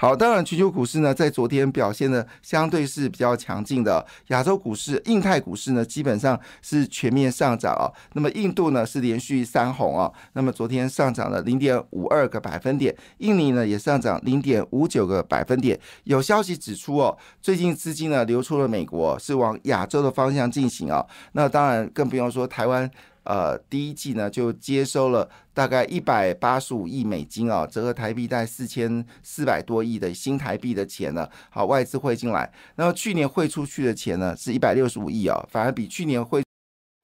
好，当然，全球股市呢，在昨天表现的相对是比较强劲的。亚洲股市、印太股市呢，基本上是全面上涨啊。那么印度呢，是连续三红啊。那么昨天上涨了零点五二个百分点，印尼呢也上涨零点五九个百分点。有消息指出哦，最近资金呢流出了美国，是往亚洲的方向进行啊。那当然更不用说台湾。呃，第一季呢就接收了大概一百八十五亿美金啊，折合台币大概四千四百多亿的新台币的钱呢，好外资汇进来。那么去年汇出去的钱呢是一百六十五亿啊，反而比去年汇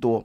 多。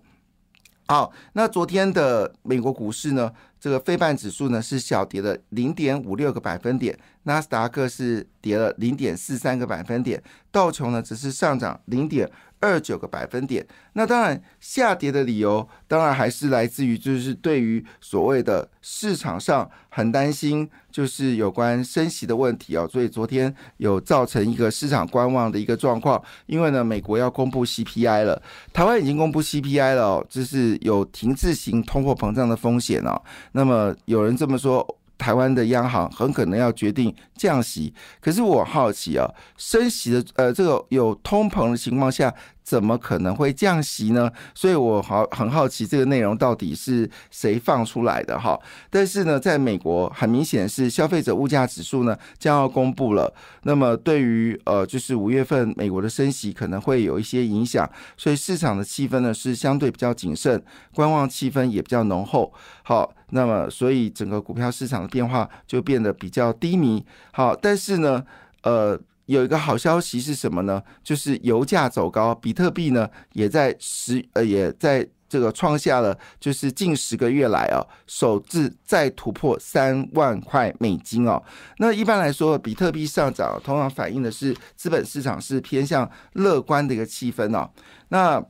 好，那昨天的美国股市呢，这个非半指数呢是小跌了零点五六个百分点，纳斯达克是跌了零点四三个百分点，道琼呢只是上涨零点。二九个百分点，那当然下跌的理由，当然还是来自于就是对于所谓的市场上很担心，就是有关升息的问题啊，所以昨天有造成一个市场观望的一个状况。因为呢，美国要公布 CPI 了，台湾已经公布 CPI 了哦，就是有停滞型通货膨胀的风险哦。那么有人这么说。台湾的央行很可能要决定降息，可是我好奇啊，升息的呃，这个有通膨的情况下。怎么可能会降息呢？所以我好很好奇这个内容到底是谁放出来的哈。但是呢，在美国很明显是消费者物价指数呢将要公布了，那么对于呃就是五月份美国的升息可能会有一些影响，所以市场的气氛呢是相对比较谨慎，观望气氛也比较浓厚。好，那么所以整个股票市场的变化就变得比较低迷。好，但是呢，呃。有一个好消息是什么呢？就是油价走高，比特币呢也在十呃也在这个创下了就是近十个月来啊首次再突破三万块美金哦。那一般来说，比特币上涨通常反映的是资本市场是偏向乐观的一个气氛哦。那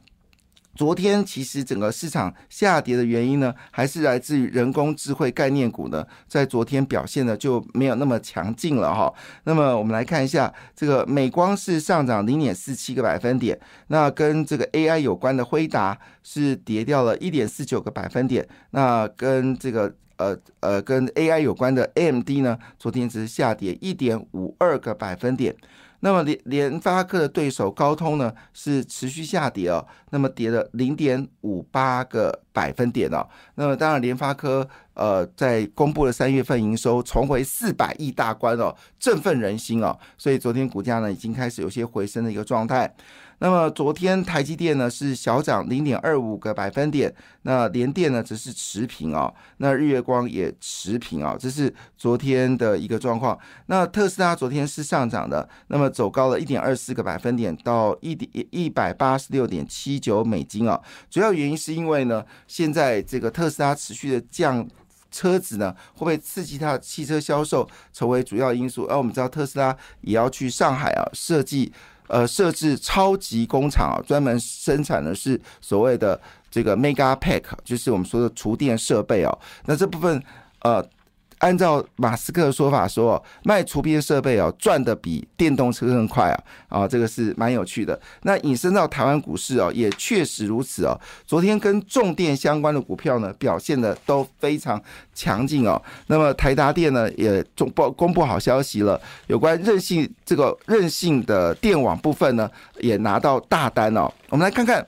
昨天其实整个市场下跌的原因呢，还是来自于人工智慧概念股呢，在昨天表现呢就没有那么强劲了哈。那么我们来看一下，这个美光是上涨零点四七个百分点，那跟这个 AI 有关的辉达是跌掉了一点四九个百分点，那跟这个呃呃跟 AI 有关的 AMD 呢，昨天只是下跌一点五二个百分点。那么联联发科的对手高通呢是持续下跌哦，那么跌了零点五八个百分点哦。那么当然联发科呃在公布了三月份营收重回四百亿大关哦，振奋人心哦，所以昨天股价呢已经开始有些回升的一个状态。那么昨天台积电呢是小涨零点二五个百分点，那联电呢则是持平啊，那日月光也持平啊，这是昨天的一个状况。那特斯拉昨天是上涨的，那么走高了一点二四个百分点到一点一百八十六点七九美金啊，主要原因是因为呢，现在这个特斯拉持续的降车子呢，会不会刺激它的汽车销售成为主要因素？而我们知道特斯拉也要去上海啊设计。呃，设置超级工厂啊，专门生产的是所谓的这个 Mega Pack，就是我们说的厨电设备哦。那这部分呃。按照马斯克的说法说，卖除边设备哦，赚的比电动车更快啊！啊，这个是蛮有趣的。那引申到台湾股市哦，也确实如此哦。昨天跟重电相关的股票呢，表现的都非常强劲哦。那么台达电呢，也中报公布好消息了，有关韧性这个韧性的电网部分呢，也拿到大单哦。我们来看看，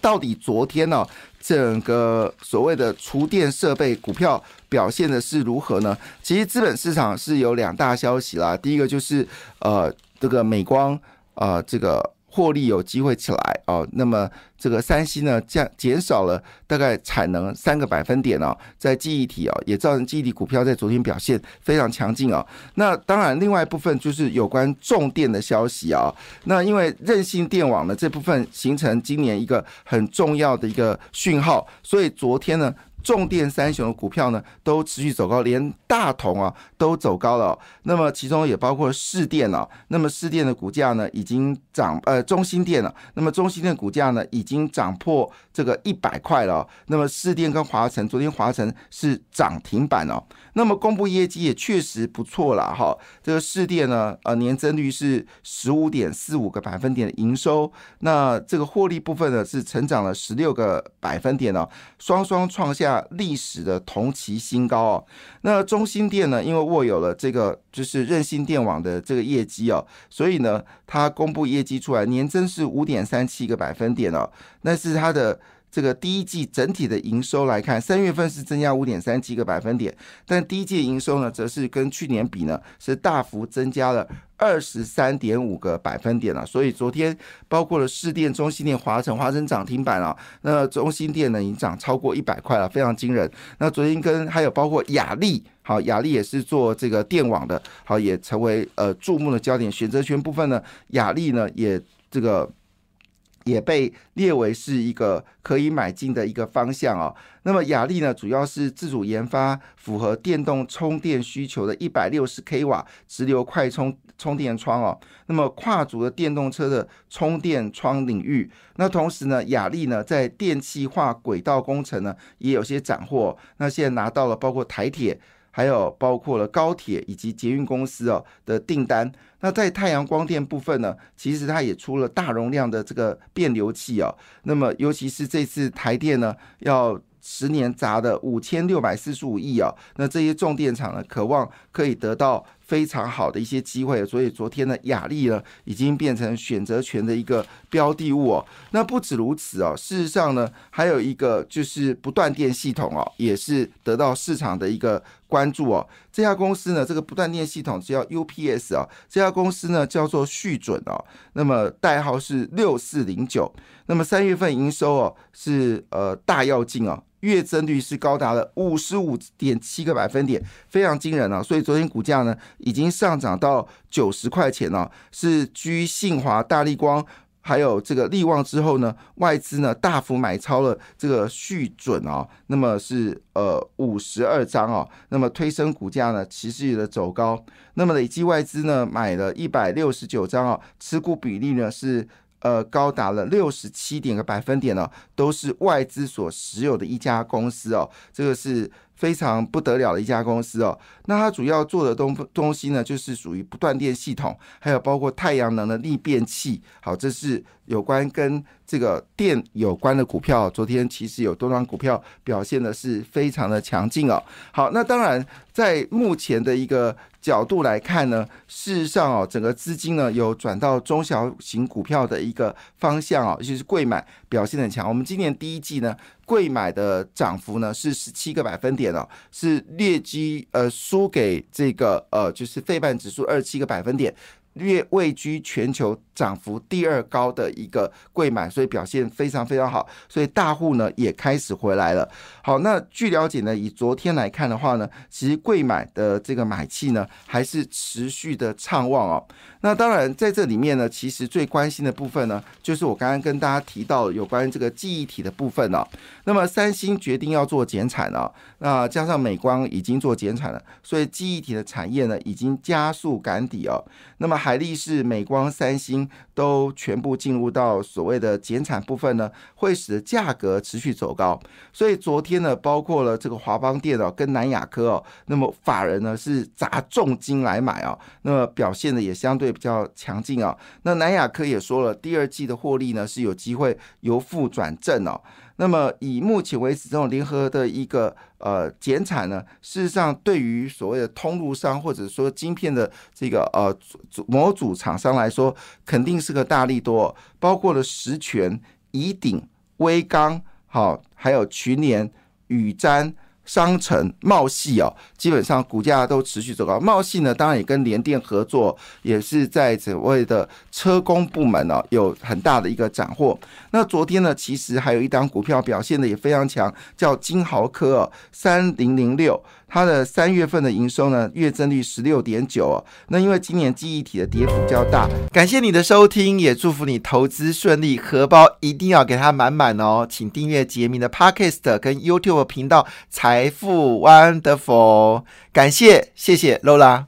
到底昨天呢？整个所谓的厨电设备股票表现的是如何呢？其实资本市场是有两大消息啦，第一个就是呃这个美光啊这个。获利有机会起来哦，那么这个三星呢降减少了大概产能三个百分点哦，在记忆体哦也造成记忆体股票在昨天表现非常强劲哦。那当然，另外一部分就是有关重电的消息啊。那因为韧性电网呢这部分形成今年一个很重要的一个讯号，所以昨天呢。重电三雄的股票呢都持续走高，连大同啊都走高了。那么其中也包括市电啊，那么市电的股价呢已经涨，呃，中心电了，那么中心电股价呢已经涨破这个一百块了。那么市电跟华晨，昨天华晨是涨停板哦。那么公布业绩也确实不错了哈。这个市电呢，呃，年增率是十五点四五个百分点的营收，那这个获利部分呢是成长了十六个百分点哦，双双创下历史的同期新高哦。那中心店呢，因为握有了这个就是任性电网的这个业绩哦，所以呢，它公布业绩出来，年增是五点三七个百分点哦，那是它的。这个第一季整体的营收来看，三月份是增加五点三七个百分点，但第一季营收呢，则是跟去年比呢，是大幅增加了二十三点五个百分点了。所以昨天包括了市电、中心电、华晨、华晨涨停板啊，那中心电呢已经涨超过一百块了，非常惊人。那昨天跟还有包括雅力，好，雅力也是做这个电网的，好，也成为呃注目的焦点。选择权部分呢，雅力呢也这个。也被列为是一个可以买进的一个方向哦。那么雅力呢，主要是自主研发符合电动充电需求的一百六十 k 瓦直流快充充电窗哦。那么跨足了电动车的充电窗领域。那同时呢，雅力呢在电气化轨道工程呢也有些斩获。那现在拿到了包括台铁。还有包括了高铁以及捷运公司哦的订单。那在太阳光电部分呢，其实它也出了大容量的这个变流器哦。那么尤其是这次台电呢，要十年砸的五千六百四十五亿哦，那这些重电厂呢，渴望可以得到。非常好的一些机会，所以昨天呢，雅力呢已经变成选择权的一个标的物哦。那不止如此哦，事实上呢，还有一个就是不断电系统哦，也是得到市场的一个关注哦。这家公司呢，这个不断电系统叫 UPS 啊，这家公司呢叫做旭准哦，那么代号是六四零九，那么三月份营收哦是呃大要进哦。月增率是高达了五十五点七个百分点，非常惊人啊！所以昨天股价呢已经上涨到九十块钱了，是居信华、大力光还有这个利旺之后呢，外资呢大幅买超了这个续准啊，那么是呃五十二张哦，那么推升股价呢持续的走高，那么累计外资呢买了一百六十九张啊，持股比例呢是。呃，高达了六十七点个百分点呢，都是外资所持有的一家公司哦，这个是非常不得了的一家公司哦。那它主要做的东东西呢，就是属于不断电系统，还有包括太阳能的逆变器。好，这是有关跟这个电有关的股票。昨天其实有多张股票表现的是非常的强劲哦。好，那当然在目前的一个。角度来看呢，事实上哦，整个资金呢有转到中小型股票的一个方向哦，尤其是贵买表现很强。我们今年第一季呢，贵买的涨幅呢是十七个百分点哦，是略居呃输给这个呃就是费半指数二七个百分点。略位居全球涨幅第二高的一个贵买，所以表现非常非常好，所以大户呢也开始回来了。好，那据了解呢，以昨天来看的话呢，其实贵买的这个买气呢还是持续的畅旺哦。那当然在这里面呢，其实最关心的部分呢，就是我刚刚跟大家提到有关于这个记忆体的部分哦。那么三星决定要做减产了，那加上美光已经做减产了，所以记忆体的产业呢已经加速赶底哦。那么海力士、美光、三星都全部进入到所谓的减产部分呢，会使得价格持续走高。所以昨天呢，包括了这个华邦电脑，跟南亚科哦，那么法人呢是砸重金来买哦，那么表现的也相对比较强劲哦。那南亚科也说了，第二季的获利呢是有机会由负转正哦。那么以目前为止这种联合的一个呃减产呢，事实上对于所谓的通路商或者说晶片的这个呃组模组厂商来说，肯定是个大力多，包括了实权、以鼎、威刚，好，还有群联、宇瞻。商城、茂系哦，基本上股价都持续走高。茂系呢，当然也跟联电合作，也是在所谓的车工部门哦，有很大的一个斩获。那昨天呢，其实还有一档股票表现的也非常强，叫金豪科哦，三零零六。它的三月份的营收呢月增率十六点九哦。那因为今年记忆体的跌幅较大，感谢你的收听，也祝福你投资顺利，荷包一定要给它满满哦。请订阅杰明的 Podcast 跟 YouTube 频道财富 Wonderful，感谢谢谢 Lola。